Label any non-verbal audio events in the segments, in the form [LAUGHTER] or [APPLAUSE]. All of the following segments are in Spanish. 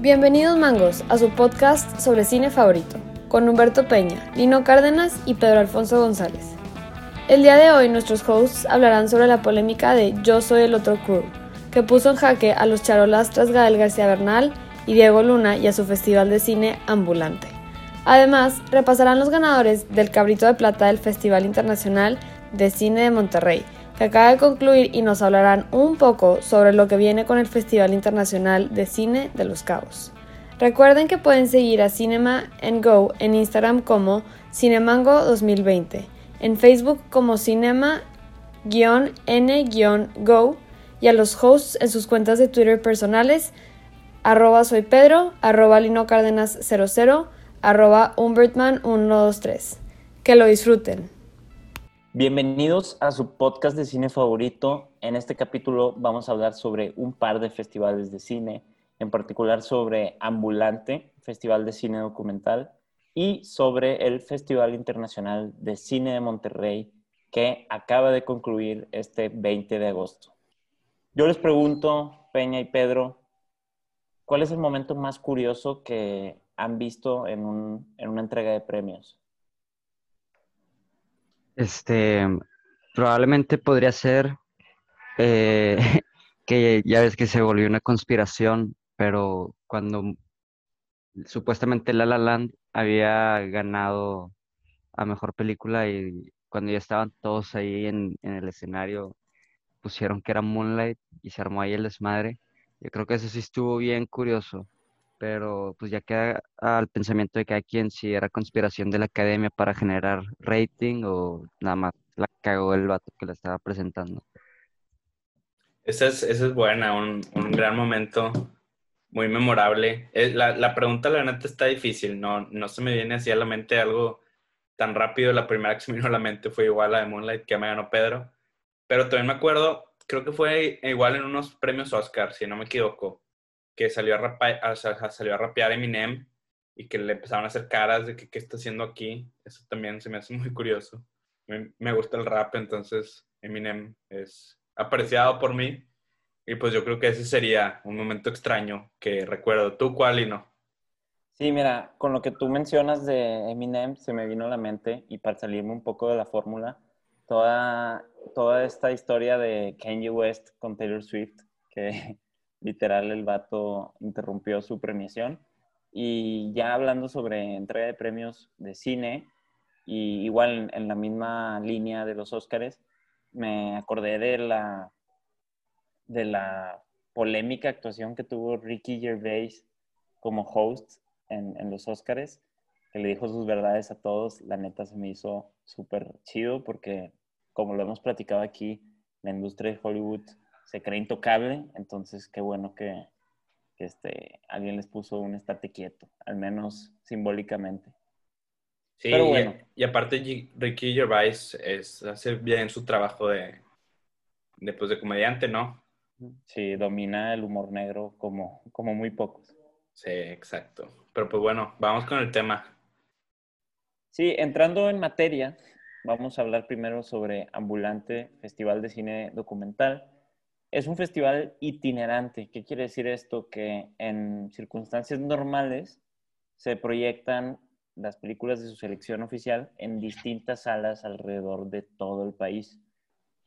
Bienvenidos mangos a su podcast sobre cine favorito, con Humberto Peña, Lino Cárdenas y Pedro Alfonso González. El día de hoy nuestros hosts hablarán sobre la polémica de Yo soy el otro crew, que puso en jaque a los charolastras Gael García Bernal y Diego Luna y a su festival de cine ambulante. Además, repasarán los ganadores del Cabrito de Plata del Festival Internacional de Cine de Monterrey, acaba de concluir y nos hablarán un poco sobre lo que viene con el Festival Internacional de Cine de Los Cabos. Recuerden que pueden seguir a Cinema Go en Instagram como Cinemango 2020, en Facebook como Cinema-N-Go y a los hosts en sus cuentas de Twitter personales arroba soy Pedro, arroba Lino Cárdenas 00, arroba Humbertman123. Que lo disfruten. Bienvenidos a su podcast de cine favorito. En este capítulo vamos a hablar sobre un par de festivales de cine, en particular sobre Ambulante, Festival de Cine Documental, y sobre el Festival Internacional de Cine de Monterrey, que acaba de concluir este 20 de agosto. Yo les pregunto, Peña y Pedro, ¿cuál es el momento más curioso que han visto en, un, en una entrega de premios? Este, probablemente podría ser eh, [LAUGHS] que ya ves que se volvió una conspiración, pero cuando supuestamente La La Land había ganado a mejor película y cuando ya estaban todos ahí en, en el escenario pusieron que era Moonlight y se armó ahí el desmadre. Yo creo que eso sí estuvo bien curioso pero pues ya queda al pensamiento de cada quien si era conspiración de la academia para generar rating o nada más la cagó el vato que la estaba presentando. Esa es, esa es buena, un, un, gran momento, muy memorable. Eh, la, la, pregunta, la neta, está difícil, no, no se me viene así a la mente algo tan rápido. La primera que se me vino a la mente fue igual la de Moonlight que me ganó Pedro, pero también me acuerdo, creo que fue igual en unos premios Oscar, si no me equivoco que salió a, rapear, salió a rapear Eminem y que le empezaron a hacer caras de que qué está haciendo aquí. Eso también se me hace muy curioso. Me, me, gusta el rap, entonces Eminem es apreciado por mí. Y pues yo creo que ese sería un momento extraño que recuerdo. ¿Tú cuál y no? Sí, mira, con lo que tú mencionas de Eminem se me vino a la mente y para salirme un poco de la fórmula, toda, toda esta historia de Kanye West con Taylor Swift, que [LAUGHS] literal el vato interrumpió su premiación. Y ya hablando sobre entrega de premios de cine, y igual en, la misma línea de los Óscares, me acordé de la, de la polémica actuación que tuvo Ricky Gervais como host en, en los Óscares, que le dijo sus verdades a todos. La neta se me hizo súper chido porque, como lo hemos platicado aquí, la industria de Hollywood se cree intocable, entonces qué bueno que, este, alguien les puso un estate quieto, al menos simbólicamente. Sí, Pero bueno. y, aparte Ricky Gervais es, hace bien su trabajo de, de, pues, de comediante, ¿no? Sí, domina el humor negro como, como muy pocos. Sí, exacto. Pero pues bueno, vamos con el tema. Sí, entrando en materia, vamos a hablar primero sobre Ambulante, Festival de Cine Documental es un festival itinerante. ¿Qué quiere decir esto? Que en circunstancias normales se proyectan las películas de su selección oficial en distintas salas alrededor de todo el país.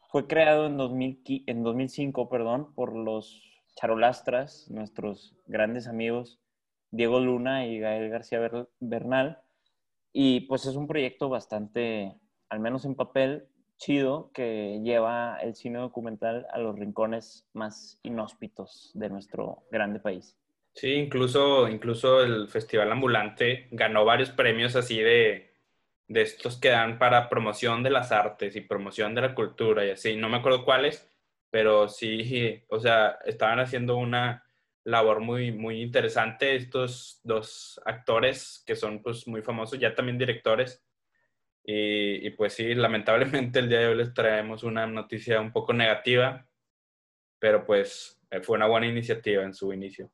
Fue creado en, 2005 perdón, por los charolastras, nuestros grandes amigos Diego Luna y Gael García Bernal. Y pues es un proyecto bastante, al menos en papel, chido que lleva el cine documental a los rincones más inhóspitos de nuestro grande país. Sí, incluso, incluso el Festival Ambulante ganó varios premios así de, de estos que dan para promoción de las artes y promoción de la cultura y así. No me acuerdo cuáles, pero sí, o sea, estaban haciendo una labor muy, muy interesante estos dos actores que son pues muy famosos, ya también directores, y, pues sí, lamentablemente el día de hoy les traemos una noticia un poco negativa, pero pues eh, fue una buena iniciativa en su inicio.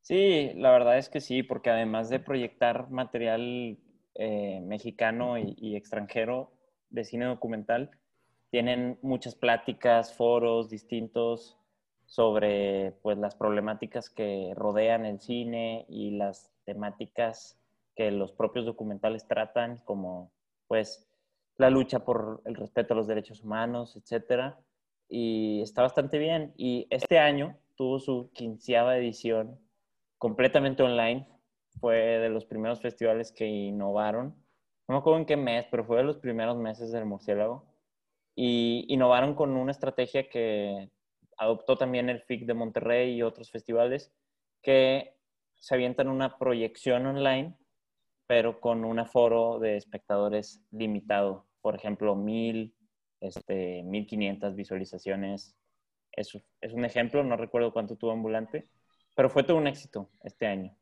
Sí, la verdad es que sí, porque además de proyectar material eh, mexicano y, extranjero de cine documental, tienen muchas pláticas, foros distintos sobre pues las problemáticas que rodean el cine y las temáticas que los propios documentales tratan, como pues la lucha por el respeto a los derechos humanos, etcétera. Y está bastante bien. Y este año tuvo su quinceava edición completamente online. Fue de los primeros festivales que innovaron. No me acuerdo en qué mes, pero fue de los primeros meses del murciélago. Y innovaron con una estrategia que adoptó también el FIC de Monterrey y otros festivales, que se avientan una proyección online, pero con un aforo de espectadores limitado. Por ejemplo, mil, este, 1500 visualizaciones. Es, es un ejemplo, no recuerdo cuánto tuvo Ambulante, pero fue todo un éxito este año.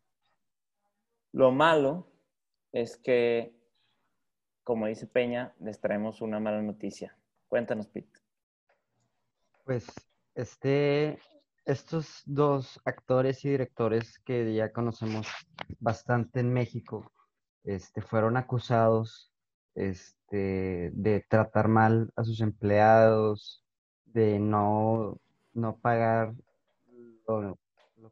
Lo malo es que, como dice Peña, les traemos una mala noticia. Cuéntanos, Pete. Pues este, estos dos actores y directores que ya conocemos bastante en México, este, fueron acusados este, de tratar mal a sus empleados, de no, no pagar lo,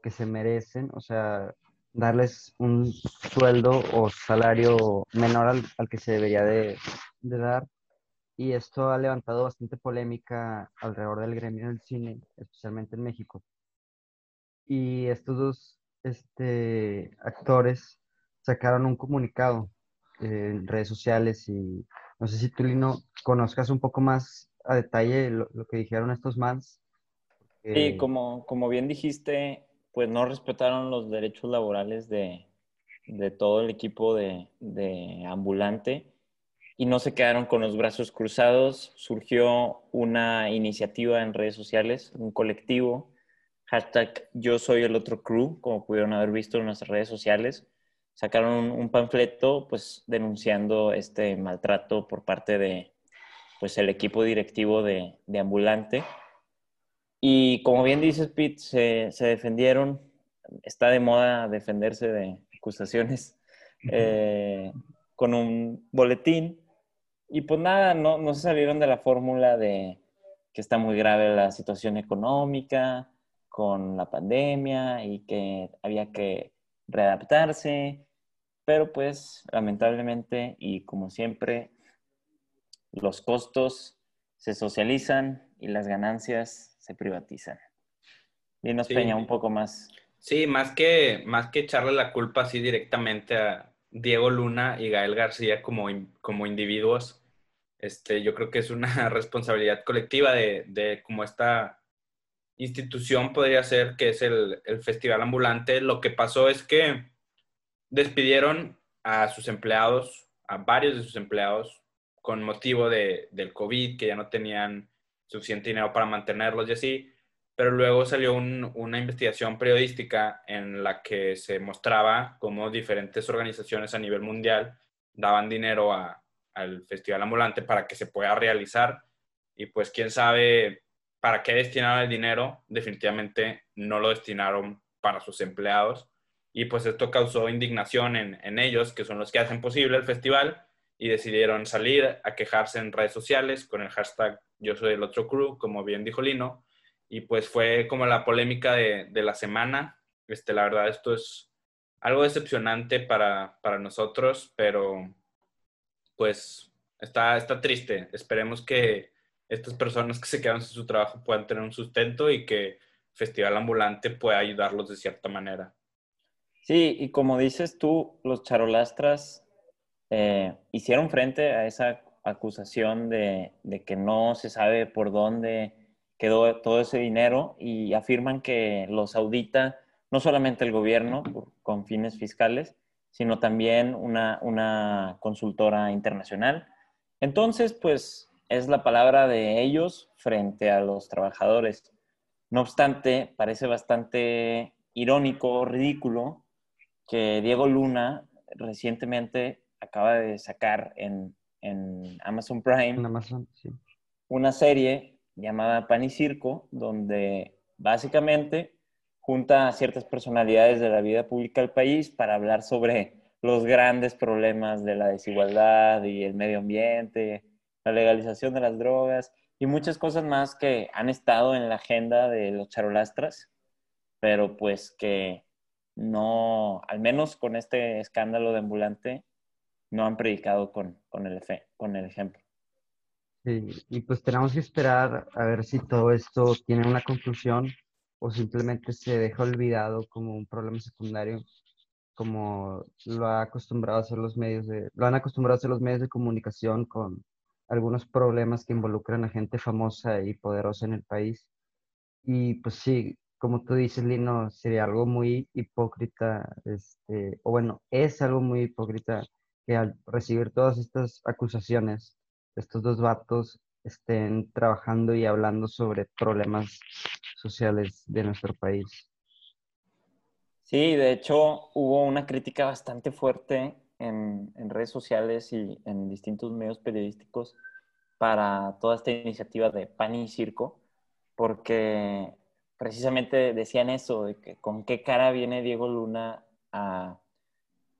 que se merecen, o sea, darles un sueldo o salario menor al, que se debería de, de dar y esto ha levantado bastante polémica alrededor del gremio del cine, especialmente en México. Y estos dos este, actores sacaron un comunicado en redes sociales y no sé si tú, Lino, conozcas un poco más a detalle lo, que dijeron estos mans. Sí, como, como bien dijiste, pues no respetaron los derechos laborales de, de todo el equipo de, de ambulante y no se quedaron con los brazos cruzados. Surgió una iniciativa en redes sociales, un colectivo, hashtag yo soy el otro crew, como pudieron haber visto en nuestras redes sociales. Sacaron un, panfleto pues denunciando este maltrato por parte de pues el equipo directivo de, de Ambulante. Y como bien dices, Pete, se, se, defendieron. Está de moda defenderse de acusaciones eh, con un boletín y pues nada, no, no se salieron de la fórmula de que está muy grave la situación económica con la pandemia y que había que readaptarse, pero pues lamentablemente y como siempre, los costos se socializan y las ganancias se privatizan. Y nos Peña un poco más. Sí, más que, más que echarle la culpa así directamente a Diego Luna y Gael García como, como individuos, este, yo creo que es una [LAUGHS] responsabilidad colectiva de, de como esta institución podría ser, que es el, el, Festival Ambulante. Lo que pasó es que despidieron a sus empleados, a varios de sus empleados, con motivo de, del COVID, que ya no tenían suficiente dinero para mantenerlos y así. Pero luego salió un, una investigación periodística en la que se mostraba cómo diferentes organizaciones a nivel mundial daban dinero al Festival Ambulante para que se pueda realizar. Y pues quién sabe para qué destinaron el dinero, definitivamente no lo destinaron para sus empleados. Y pues esto causó indignación en, en ellos, que son los que hacen posible el festival, y decidieron salir a quejarse en redes sociales con el hashtag Yo soy el otro crew, como bien dijo Lino. Y pues fue como la polémica de, de la semana. Este, la verdad, esto es algo decepcionante para, para nosotros, pero pues está, está triste. Esperemos que estas personas que se quedan sin su trabajo puedan tener un sustento y que Festival Ambulante pueda ayudarlos de cierta manera. Sí, y como dices tú, los charolastras eh, hicieron frente a esa acusación de, de, que no se sabe por dónde quedó todo ese dinero y afirman que los audita no solamente el gobierno con fines fiscales, sino también una, una consultora internacional. Entonces, pues es la palabra de ellos frente a los trabajadores. No obstante, parece bastante irónico, ridículo, que Diego Luna recientemente acaba de sacar en, en Amazon Prime una serie llamada Pan y Circo, donde básicamente junta a ciertas personalidades de la vida pública del país para hablar sobre los grandes problemas de la desigualdad y el medio ambiente, la legalización de las drogas y muchas cosas más que han estado en la agenda de los charolastras, pero pues que no, al menos con este escándalo de ambulante, no han predicado con, con, el, ejemplo. Sí, y pues tenemos que esperar a ver si todo esto tiene una conclusión o simplemente se deja olvidado como un problema secundario, como lo ha acostumbrado a hacer los medios de, lo han acostumbrado a hacer los medios de comunicación con algunos problemas que involucran a gente famosa y poderosa en el país. Y pues sí, como tú dices, Lino, sería algo muy hipócrita, este, o bueno, es algo muy hipócrita que al recibir todas estas acusaciones, estos dos vatos estén trabajando y hablando sobre problemas sociales de nuestro país. Sí, de hecho hubo una crítica bastante fuerte en, en, redes sociales y en distintos medios periodísticos para toda esta iniciativa de Pan y Circo, porque precisamente decían eso, de que con qué cara viene Diego Luna a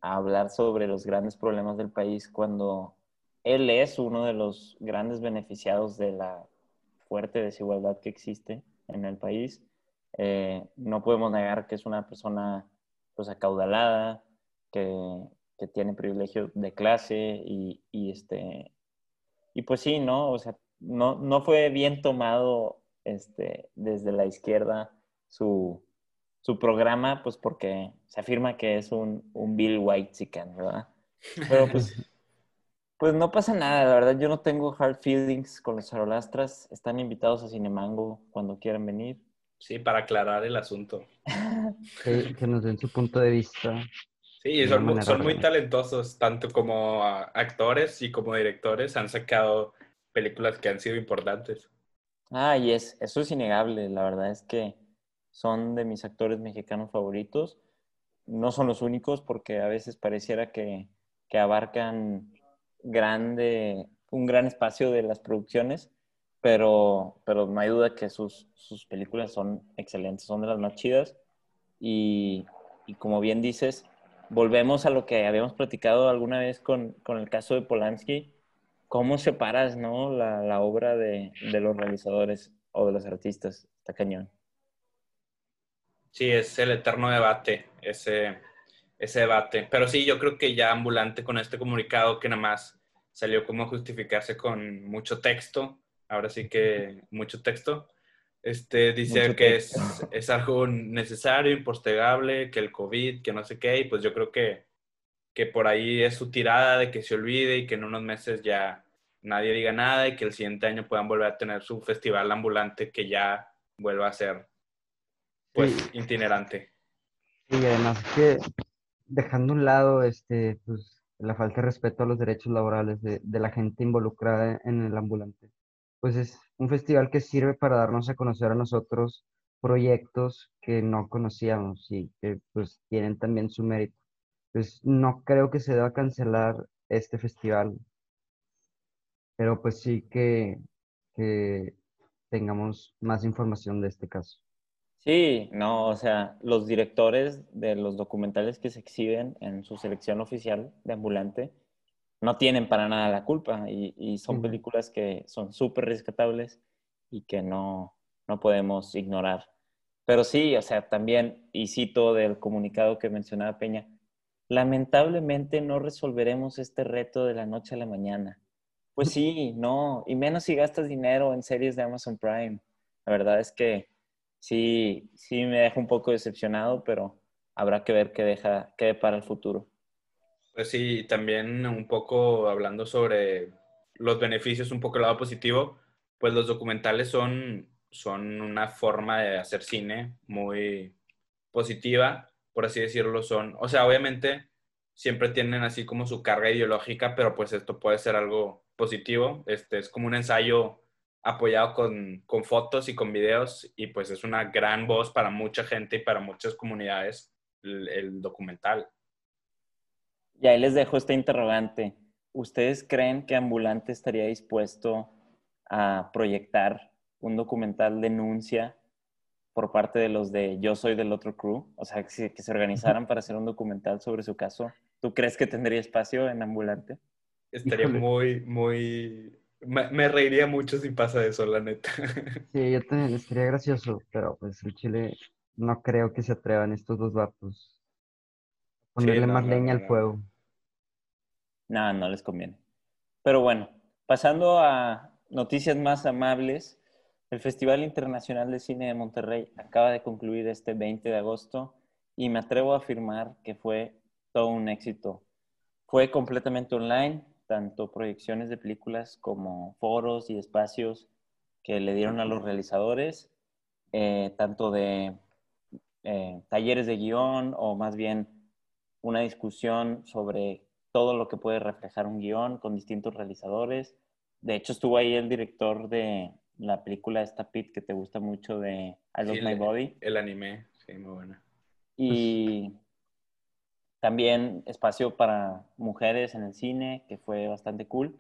hablar sobre los grandes problemas del país cuando él es uno de los grandes beneficiados de la fuerte desigualdad que existe en el país. Eh, no podemos negar que es una persona pues acaudalada, que, que tiene privilegio de clase y, y, este, y pues sí, ¿no? O sea, no, no fue bien tomado este, desde la izquierda su, su programa, pues porque se afirma que es un, un Bill White chicken, ¿verdad? Pero pues, [LAUGHS] pues no pasa nada, la verdad yo no tengo hard feelings con los charolastras, están invitados a Cinemango cuando quieran venir. Sí, para aclarar el asunto. que, que nos den su punto de vista. Sí, son, son muy talentosos, tanto como actores y como directores, han sacado películas que han sido importantes. Ah, y es, eso es innegable, la verdad es que son de mis actores mexicanos favoritos. No son los únicos porque a veces pareciera que, que abarcan grande, un gran espacio de las producciones, pero, pero no hay duda que sus, sus películas son excelentes, son de las más chidas. Y, y, como bien dices, volvemos a lo que habíamos platicado alguna vez con, con el caso de Polanski. ¿Cómo separas ¿no? la, la obra de, de los realizadores o de los artistas? Está cañón. Sí, es el eterno debate, ese, ese debate. Pero sí, yo creo que ya ambulante con este comunicado que nada más salió como justificarse con mucho texto, ahora sí que mucho texto, este, dice que es, es, algo necesario, impostregable, que el COVID, que no sé qué, y pues yo creo que, que por ahí es su tirada de que se olvide y que en unos meses ya nadie diga nada y que el siguiente año puedan volver a tener su festival ambulante que ya vuelva a ser pues itinerante. Y además que dejando un lado este, pues, la falta de respeto a los derechos laborales de, de, la gente involucrada en el ambulante, pues es un festival que sirve para darnos a conocer a nosotros proyectos que no conocíamos y que pues tienen también su mérito. Pues no creo que se deba cancelar este festival, pero pues sí que, que tengamos más información de este caso. Sí, no, o sea, los directores de los documentales que se exhiben en su selección oficial de ambulante no tienen para nada la culpa y, y son películas que son súper rescatables y que no, no podemos ignorar. Pero sí, o sea, también, y cito del comunicado que mencionaba Peña, lamentablemente no resolveremos este reto de la noche a la mañana. Pues [LAUGHS] sí, no, y menos si gastas dinero en series de Amazon Prime. La verdad es que sí, sí me deja un poco decepcionado, pero habrá que ver qué deja, qué para el futuro. Pues sí, también un poco hablando sobre los beneficios, un poco el lado positivo, pues los documentales son, son una forma de hacer cine muy positiva, por así decirlo, son, o sea, obviamente siempre tienen así como su carga ideológica, pero pues esto puede ser algo positivo, este es como un ensayo apoyado con, con, fotos y con videos y pues es una gran voz para mucha gente y para muchas comunidades el, documental. Y ahí les dejo esta interrogante. ¿Ustedes creen que Ambulante estaría dispuesto a proyectar un documental denuncia por parte de los de Yo Soy del Otro Crew? O sea, que, que se organizaran para hacer un documental sobre su caso. ¿Tú crees que tendría espacio en Ambulante? Estaría muy, muy Me, reiría mucho si pasa eso, la neta. Sí, [LAUGHS] yo también estaría gracioso, pero pues el Chile no creo que se atrevan estos dos vatos. Ponerle más leña al fuego. No, no les conviene. Pero bueno, pasando a noticias más amables, el Festival Internacional de Cine de Monterrey acaba de concluir este 20 de agosto y me atrevo a afirmar que fue todo un éxito. Fue completamente online, tanto proyecciones de películas como foros y espacios que le dieron a los realizadores, eh, tanto de eh, talleres de guion o más bien una discusión sobre todo lo que puede reflejar un guion con distintos realizadores. De hecho, estuvo ahí el director de la película esta Pit que te gusta mucho de I Love My Body. El anime, sí, muy buena. Y también espacio para mujeres en el cine, que fue bastante cool.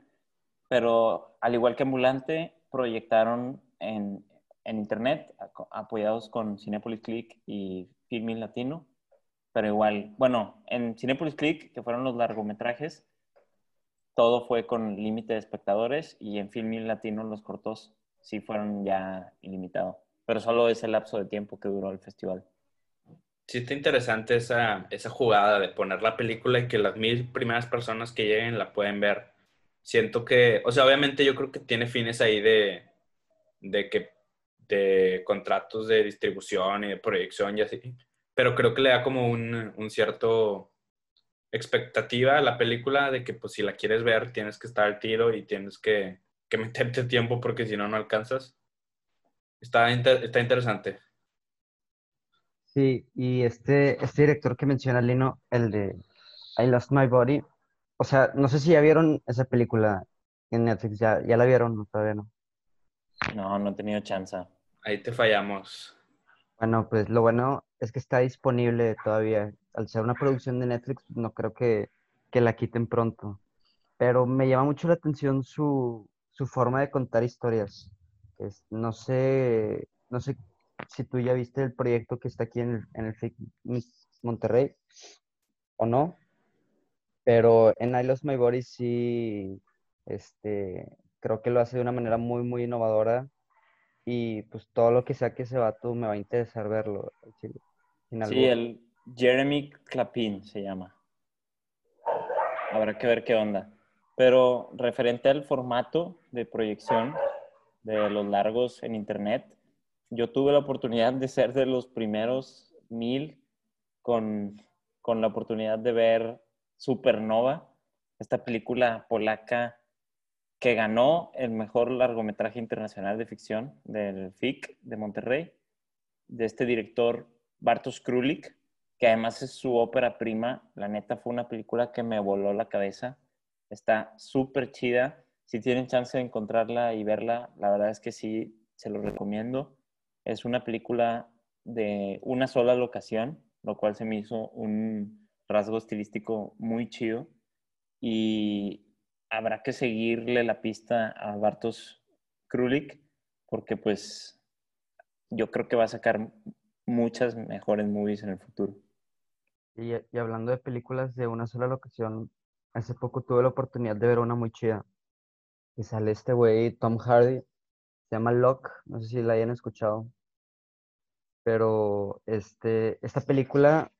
Pero al igual que Ambulante, proyectaron en, en internet, apoyados con Cinepolis Click y Filmin Latino. Pero igual, bueno, en Cinepolis Click, que fueron los largometrajes, todo fue con límite de espectadores y en Filmin Latino los cortos sí fueron ya ilimitados. Pero solo ese lapso de tiempo que duró el festival. Sí, está interesante esa, esa jugada de poner la película y que las mil primeras personas que lleguen la pueden ver. Siento que, o sea, obviamente yo creo que tiene fines ahí de, de que de contratos de distribución y de proyección y así, pero creo que le da como un, un cierto expectativa a la película de que pues si la quieres ver tienes que estar al tiro y tienes que, que meterte [LAUGHS] tiempo porque si no, no alcanzas. Está, está interesante. Sí, y este, este director que menciona Lino, el de I Lost My Body, o sea, no sé si ya vieron esa película en Netflix, ya, ya la vieron, todavía no. No, no he tenido chance. Ahí te fallamos. Bueno, pues lo bueno es que está disponible todavía. Al ser una producción de Netflix, no creo que, que la quiten pronto. Pero me llama mucho la atención su, su forma de contar historias. Es, no sé, no sé si tú ya viste el proyecto que está aquí en el, en el Monterrey o no, pero en I Lost My Body sí, este, creo que lo hace de una manera muy, muy innovadora y pues todo lo que sea que ese vato me va a interesar verlo. Sí, el Jeremy Clapin se llama. Habrá que ver qué onda. Pero referente al formato de proyección de los largos en internet, yo tuve la oportunidad de ser de los primeros mil con, con la oportunidad de ver Supernova, esta película polaca que ganó el mejor largometraje internacional de ficción del FIC de Monterrey, de este director Bartosz Krulik, que además es su ópera prima. La neta fue una película que me voló la cabeza. Está súper chida. Si tienen chance de encontrarla y verla, la verdad es que sí, se lo recomiendo. Es una película de una sola locación, lo cual se me hizo un rasgo estilístico muy chido. Y habrá que seguirle la pista a Bartos Krulik, porque pues yo creo que va a sacar muchas mejores movies en el futuro. Y, y, hablando de películas de una sola locación, hace poco tuve la oportunidad de ver una muy chida. Y sale este güey, Tom Hardy, se llama Locke, no sé si la hayan escuchado. Pero este, esta película,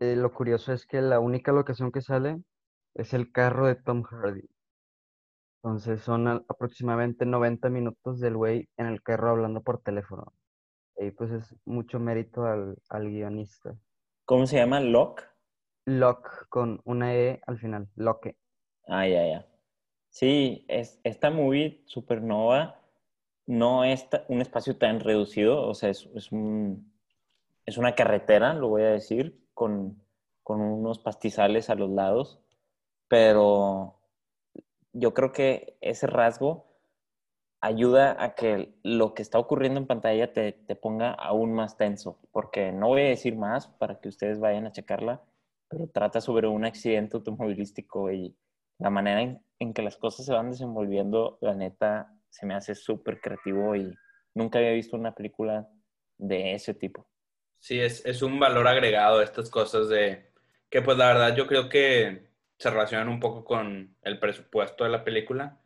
eh, lo curioso es que la única locación que sale es el carro de Tom Hardy. Entonces son aproximadamente 90 minutos del güey en el carro hablando por teléfono. Y pues es mucho mérito al, al guionista. ¿Cómo se llama? ¿Locke? Locke con una E al final, Locke. Ah, ya, ya. Sí, es, esta movie Supernova no es un espacio tan reducido, o sea, es, es, un, es una carretera, lo voy a decir, con, con, unos pastizales a los lados, pero yo creo que ese rasgo ayuda a que lo que está ocurriendo en pantalla te, te ponga aún más tenso, porque no voy a decir más para que ustedes vayan a checarla, pero trata sobre un accidente automovilístico y la manera en, que las cosas se van desenvolviendo, la neta, se me hace súper creativo y nunca había visto una película de ese tipo. Sí, es, es un valor agregado estas cosas de que pues la verdad yo creo que se relacionan un poco con el presupuesto de la película,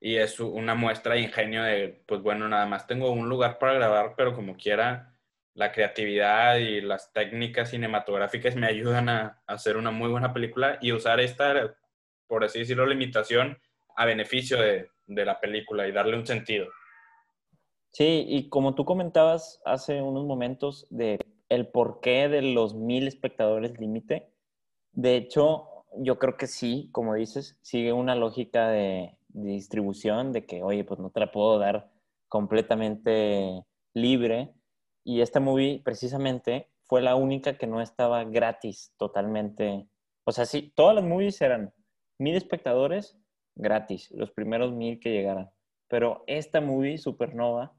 y es una muestra de ingenio de, pues bueno, nada más tengo un lugar para grabar, pero como quiera, la creatividad y las técnicas cinematográficas me ayudan a, hacer una muy buena película y usar esta, por así decirlo, limitación a beneficio de, de la película y darle un sentido. Sí, y como tú comentabas hace unos momentos de el porqué de los mil espectadores límite, de hecho, yo creo que sí, como dices, sigue una lógica de, distribución, de que, oye, pues no te la puedo dar completamente libre. Y esta movie, precisamente, fue la única que no estaba gratis totalmente. O sea, sí, todas las movies eran mil espectadores gratis, los primeros mil que llegaran. Pero esta movie, Supernova,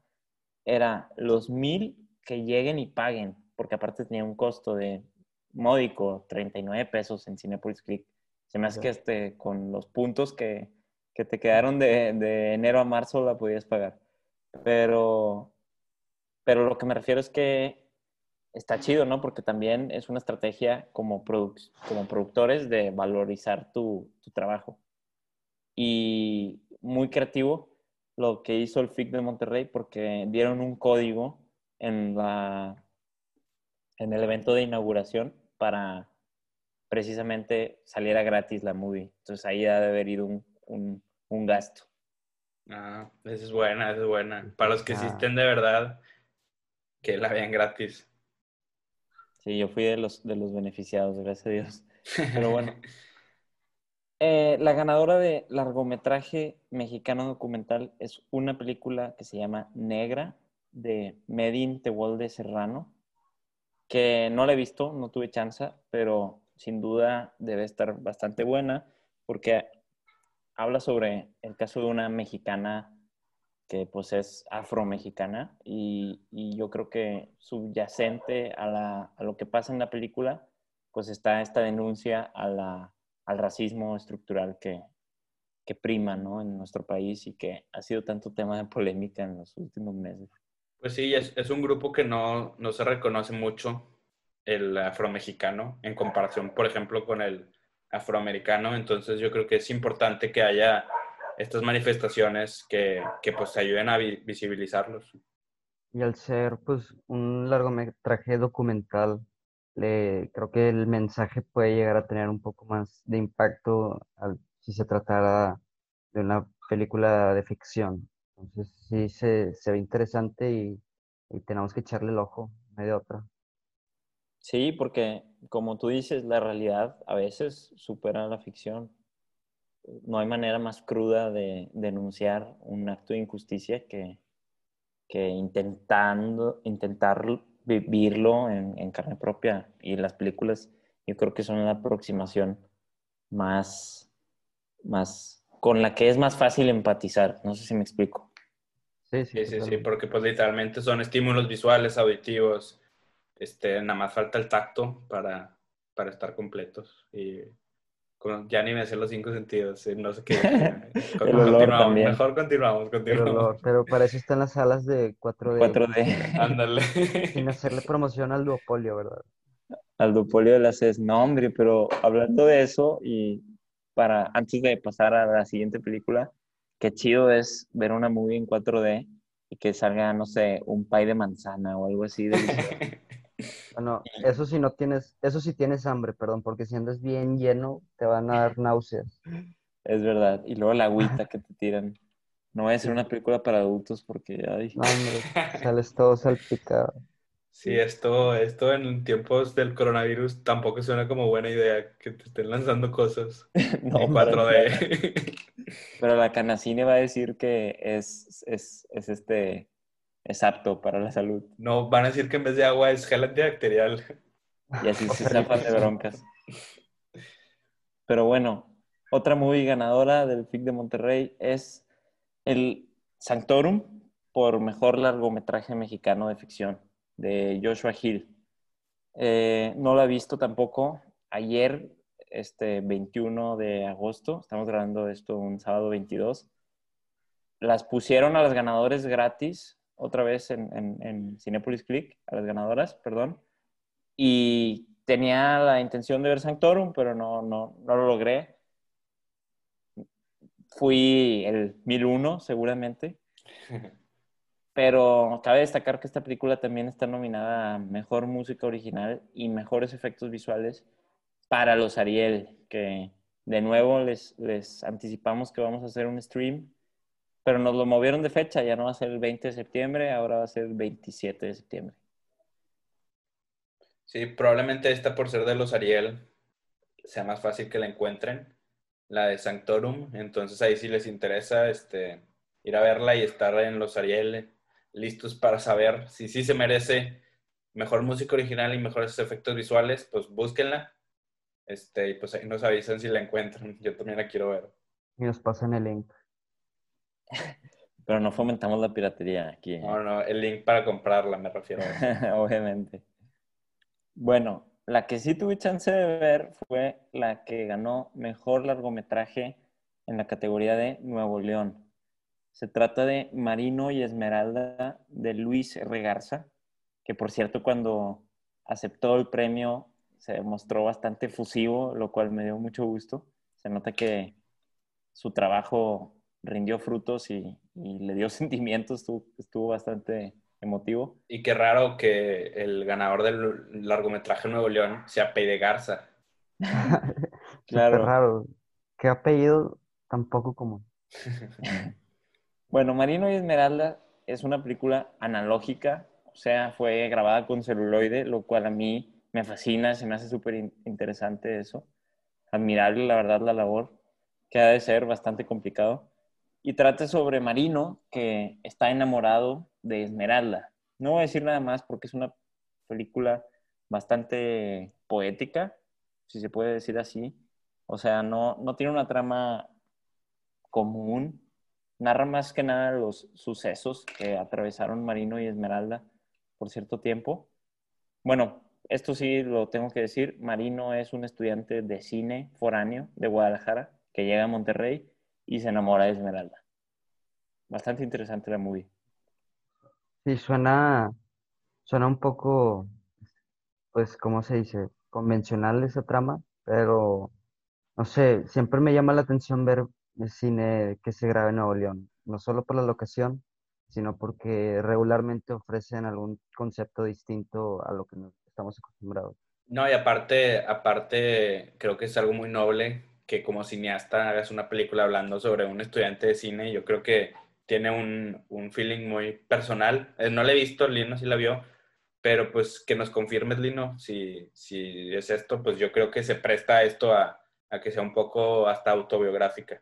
era los mil que lleguen y paguen, porque aparte tenía un costo de módico, 39 pesos en Cinepolis Click. Se me hace que este, con los puntos que, que te quedaron de, de, enero a marzo la podías pagar. Pero, pero lo que me refiero es que está chido, ¿no? Porque también es una estrategia como, como productores de valorizar tu, tu, trabajo. Y muy creativo lo que hizo el FIC de Monterrey porque dieron un código en, la, en el evento de inauguración para precisamente saliera gratis la movie. Entonces ahí ha de haber ido un, un, un gasto. Ah, esa es buena, esa es buena. Para los que existen de verdad, que la vean gratis. Sí, yo fui de los, de los beneficiados, gracias a Dios. Pero [LAUGHS] bueno. Eh, la ganadora de largometraje mexicano documental es una película que se llama Negra, de Medin Tewolde Serrano que no la he visto, no tuve chance, pero sin duda debe estar bastante buena porque habla sobre el caso de una mexicana que pues es afromexicana y, y yo creo que subyacente a, la, a, lo que pasa en la película pues está esta denuncia a la, al racismo estructural que, que prima ¿no? en nuestro país y que ha sido tanto tema de polémica en los últimos meses. Pues sí, es, es un grupo que no, no, se reconoce mucho, el afromexicano, en comparación, por ejemplo, con el afroamericano. Entonces yo creo que es importante que haya estas manifestaciones que, que pues ayuden a visibilizarlos. Y al ser pues un largometraje documental, le, creo que el mensaje puede llegar a tener un poco más de impacto al, si se tratara de una película de ficción. Entonces sí se, se ve interesante y, y, tenemos que echarle el ojo, medio otra. Sí, porque como tú dices, la realidad a veces supera la ficción. No hay manera más cruda de denunciar un acto de injusticia que, que intentando, intentar vivirlo en, en, carne propia. Y las películas yo creo que son la aproximación más, más, con la que es más fácil empatizar. No sé si me explico. Sí, sí, sí, sí, porque pues literalmente son estímulos visuales, auditivos, este, nada más falta el tacto para, para estar completos. Y ya ni me sé los cinco sentidos, no sé qué. [LAUGHS] continuamos, mejor continuamos, continuamos. pero para eso están las salas de 4D. 4D. Ándale. [LAUGHS] Sin hacerle promoción al duopolio, ¿verdad? Al duopolio de la CES. No, hombre, pero hablando de eso y para antes de pasar a la siguiente película, qué chido es ver una movie en 4D y que salga, no sé, un pay de manzana o algo así. [LAUGHS] bueno, eso sí no tienes, eso sí tienes hambre, perdón, porque si andas bien lleno te van a dar náuseas. Es verdad. Y luego la [LAUGHS] agüita que te tiran. No va a ser una película para adultos porque ya dije. No, hombre, sales todo salpicado. Sí, esto, esto en tiempos del coronavirus tampoco suena como buena idea que te estén lanzando cosas [LAUGHS] no, en 4D. [LAUGHS] Pero la canacine va a decir que es, es, es, este, es apto para la salud. No, van a decir que en vez de agua es gel antibacterial. Y así [LAUGHS] se zafan de broncas. Pero bueno, otra movie ganadora del FIC de Monterrey es el Sanctorum por mejor largometraje mexicano de ficción de Joshua Hill. Eh, no la he visto tampoco. Ayer, este 21 de agosto, estamos grabando esto un sábado 22, las pusieron a las ganadores gratis, otra vez en, en, Cinepolis Click, a las ganadoras, perdón. Y tenía la intención de ver Sanctorum, pero no, no, no lo logré. fui el 1001 seguramente. [LAUGHS] Pero cabe destacar que esta película también está nominada a Mejor Música Original y Mejores Efectos Visuales para los Ariel, que de nuevo les, les anticipamos que vamos a hacer un stream, pero nos lo movieron de fecha, ya no va a ser el 20 de septiembre, ahora va a ser el 27 de septiembre. Sí, probablemente esta por ser de los Ariel sea más fácil que la encuentren, la de Sanctorum, entonces ahí sí les interesa este, ir a verla y estar en los Ariel listos para saber si sí se merece mejor música original y mejores efectos visuales, pues búsquenla. Este, y pues ahí nos avisan si la encuentran. Yo también la quiero ver. Y nos pasan el link. [LAUGHS] Pero no fomentamos la piratería aquí. ¿eh? No, no, el link para comprarla me refiero. [LAUGHS] Obviamente. Bueno, la que sí tuve chance de ver fue la que ganó mejor largometraje en la categoría de Nuevo León. Se trata de Marino y Esmeralda de Luis R. Garza, que por cierto cuando aceptó el premio se mostró bastante fusivo, lo cual me dio mucho gusto. Se nota que su trabajo rindió frutos y, y le dio [LAUGHS] sentimientos, estuvo, estuvo, bastante emotivo. Y qué raro que el ganador del largometraje Nuevo León sea Pei de Garza. [LAUGHS] claro. Qué raro. Qué apellido tampoco común. [LAUGHS] Bueno, Marino y Esmeralda es una película analógica, o sea, fue grabada con celuloide, lo cual a mí me fascina, se me hace súper interesante eso. Admirable, la verdad, la labor, que ha de ser bastante complicado. Y trata sobre Marino, que está enamorado de Esmeralda. No voy a decir nada más porque es una película bastante poética, si se puede decir así. O sea, no, no tiene una trama común, narra más que nada los sucesos que atravesaron Marino y Esmeralda por cierto tiempo. Bueno, esto sí lo tengo que decir, Marino es un estudiante de cine foráneo de Guadalajara que llega a Monterrey y se enamora de Esmeralda. Bastante interesante la movie. Sí, suena, suena un poco, pues, ¿cómo se dice? Convencional esa trama, pero, no sé, siempre me llama la atención ver el cine que se graba en Nuevo León, no solo por la locación, sino porque regularmente ofrecen algún concepto distinto a lo que estamos acostumbrados. No, y aparte, aparte, creo que es algo muy noble que como cineasta hagas una película hablando sobre un estudiante de cine. Yo creo que tiene un, un feeling muy personal. Eh, no la he visto, Lino sí la vio, pero pues que nos confirmes, Lino, si, si es esto, pues yo creo que se presta esto a, a que sea un poco hasta autobiográfica.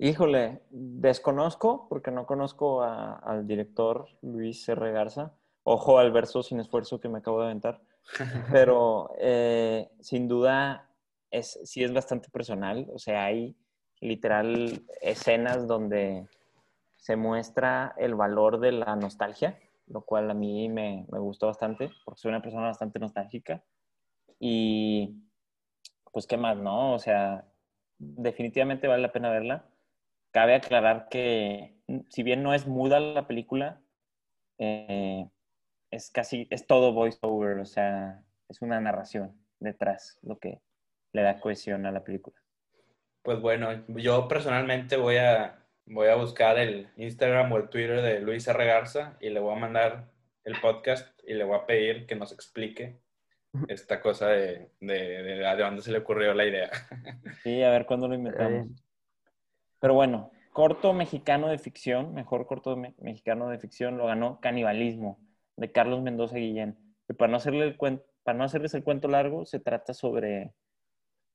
Híjole, desconozco porque no conozco al director Luis R. Garza. Ojo al verso sin esfuerzo que me acabo de aventar. [LAUGHS] Pero eh, sin duda es, sí es bastante personal. O sea, hay literal escenas donde se muestra el valor de la nostalgia, lo cual a mí me, me gustó bastante porque soy una persona bastante nostálgica. Y pues, ¿qué más, no? O sea, definitivamente vale la pena verla cabe aclarar que si bien no es muda la película, eh, es casi, es todo voiceover, o sea, es una narración detrás, lo que le da cohesión a la película. Pues bueno, yo personalmente voy a, voy a buscar el Instagram o el Twitter de Luis R. Garza y le voy a mandar el podcast y le voy a pedir que nos explique esta cosa de, de, de, de dónde se le ocurrió la idea. [LAUGHS] Sí, a ver cuándo lo inventamos. Pero bueno, corto mexicano de ficción, mejor corto mexicano de ficción, lo ganó Canibalismo, de Carlos Mendoza Guillén. Y para no, hacerle el para no hacerles el cuento largo, se trata sobre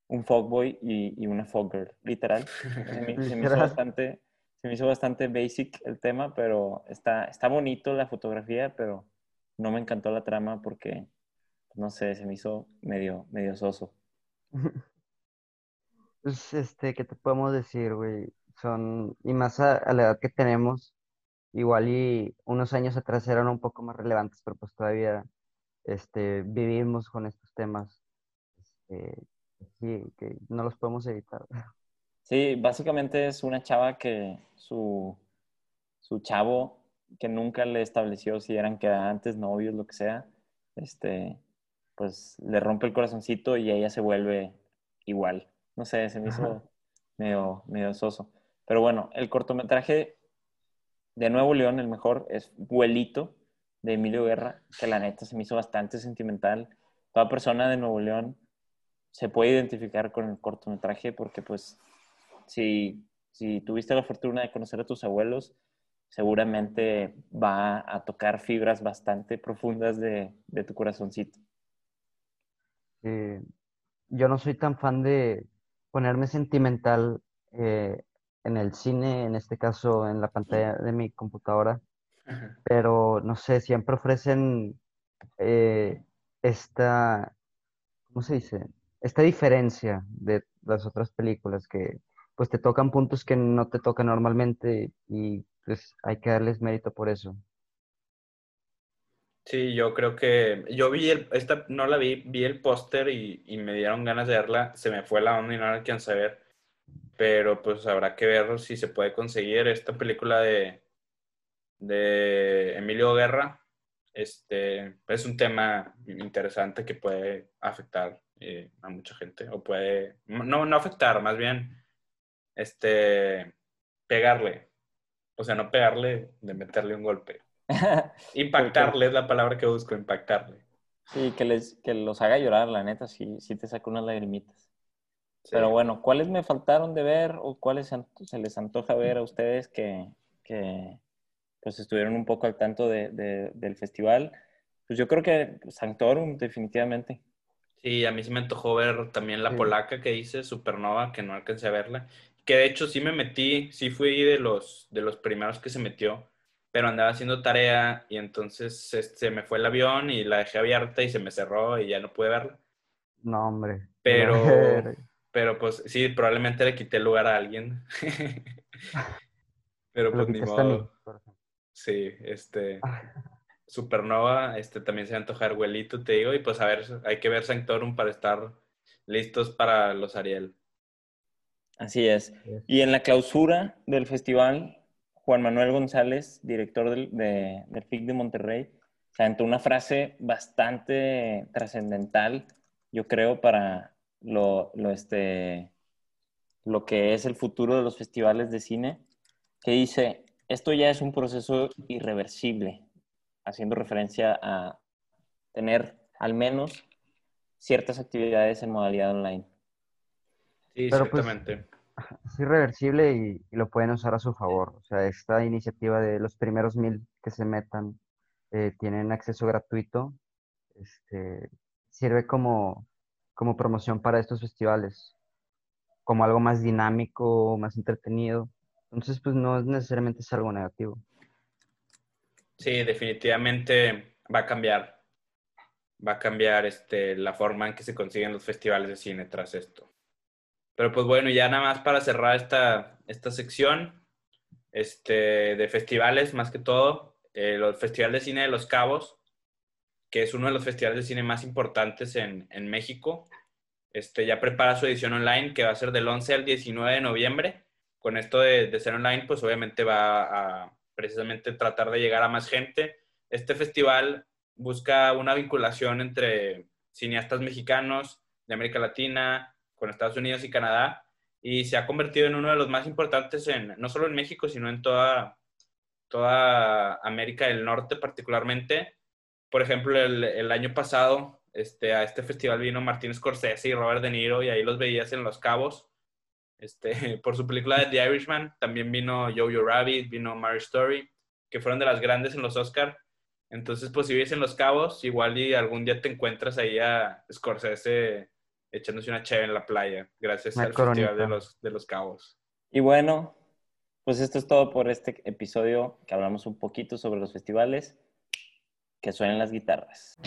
un fogboy y, y una foggirl, literal. Se me, se me, hizo bastante, se me hizo bastante basic el tema, pero está, está bonito la fotografía, pero no me encantó la trama porque, no sé, se me hizo medio, medio soso. [LAUGHS] Pues, este, ¿qué te podemos decir, güey? Son, y más a, la edad que tenemos, igual y unos años atrás eran un poco más relevantes, pero pues todavía, este, vivimos con estos temas, este, que no los podemos evitar. [LAUGHS] Sí, básicamente es una chava que su, su chavo, que nunca le estableció si eran quedantes, novios, lo que sea, este, pues le rompe el corazoncito y ella se vuelve igual no sé, se me hizo medio, medio soso. Pero bueno, el cortometraje de Nuevo León, el mejor, es Vuelito, de Emilio Guerra, que la neta se me hizo bastante sentimental. Toda persona de Nuevo León se puede identificar con el cortometraje porque pues si, si tuviste la fortuna de conocer a tus abuelos, seguramente va a tocar fibras bastante profundas de, de tu corazoncito. Eh, yo no soy tan fan de ponerme sentimental eh, en el cine, en este caso en la pantalla de mi computadora, pero no sé, siempre ofrecen eh, esta, ¿cómo se dice? Esta diferencia de las otras películas que pues te tocan puntos que no te tocan normalmente y pues hay que darles mérito por eso. Sí, yo creo que yo vi el, esta no la vi, vi el póster y, y, me dieron ganas de verla, se me fue la onda y no la alcancé a ver, pero pues habrá que ver si se puede conseguir esta película de, de Emilio Guerra. Este es un tema interesante que puede afectar eh, a mucha gente, o puede, no, no afectar, más bien, este, pegarle, o sea, no pegarle de meterle un golpe. [LAUGHS] Impactarle es la palabra que busco, impactarle. Sí, que, les, que los haga llorar, la neta, sí, sí te saca unas lagrimitas. Pero bueno, ¿cuáles me faltaron de ver o cuáles se les antoja ver a ustedes que, que pues estuvieron un poco al tanto de, del festival? Pues yo creo que Sanctorum, definitivamente. Sí, a mí se me antojó ver también la polaca que hice, Supernova, que no alcancé a verla. Que de hecho sí me metí, sí fui de los, de los primeros que se metió pero andaba haciendo tarea y entonces se este, me fue el avión y la dejé abierta y se me cerró y ya no pude verla. No, hombre. Pero, pero pues sí, probablemente le quité el lugar a alguien. [LAUGHS] [LAUGHS] pero pues ni modo. sí, este. Supernova, este también se va a antojar huelito, te digo, y pues a ver, hay que ver Sanctorum para estar listos para los Ariel. Así es. Y en la clausura del festival, Juan Manuel González, director del, de, del FIC de Monterrey, se aventó una frase bastante trascendental, yo creo, para lo, lo, este, lo que es el futuro de los festivales de cine, que dice, esto ya es un proceso irreversible, haciendo referencia a tener al menos ciertas actividades en modalidad online. Sí, pues, ciertamente es irreversible y, lo pueden usar a su favor. O sea, esta iniciativa de los primeros mil que se metan eh, tienen acceso gratuito. Este, sirve como, como promoción para estos festivales, como algo más dinámico, más entretenido. Entonces, pues no es necesariamente es algo negativo. Sí, definitivamente va a cambiar. Va a cambiar este, la forma en que se consiguen los festivales de cine tras esto. Pero pues bueno, ya nada más para cerrar esta, esta sección este, de festivales, más que todo, eh, el Festival de Cine de Los Cabos, que es uno de los festivales de cine más importantes en, en México. Este, ya prepara su edición online, que va a ser del 11 al 19 de noviembre. Con esto de, de ser online, pues obviamente va a precisamente tratar de llegar a más gente. Este festival busca una vinculación entre cineastas mexicanos de América Latina, con Estados Unidos y Canadá y se ha convertido en uno de los más importantes en, no solo en México, sino en toda, toda América del Norte particularmente. Por ejemplo, el, año pasado este, a este festival vino Martín Scorsese y Robert De Niro y ahí los veías en Los Cabos. Este, [LAUGHS] por su película de The Irishman, también vino Jojo Rabbit, vino Mary Story, que fueron de las grandes en los Oscar. Entonces, pues si vives en Los Cabos, igual y algún día te encuentras ahí a Scorsese echándose una chévere en la playa, gracias al Festival de los, de los Cabos. Y bueno, pues esto es todo por este episodio que hablamos un poquito sobre los festivales. Que suenen las guitarras.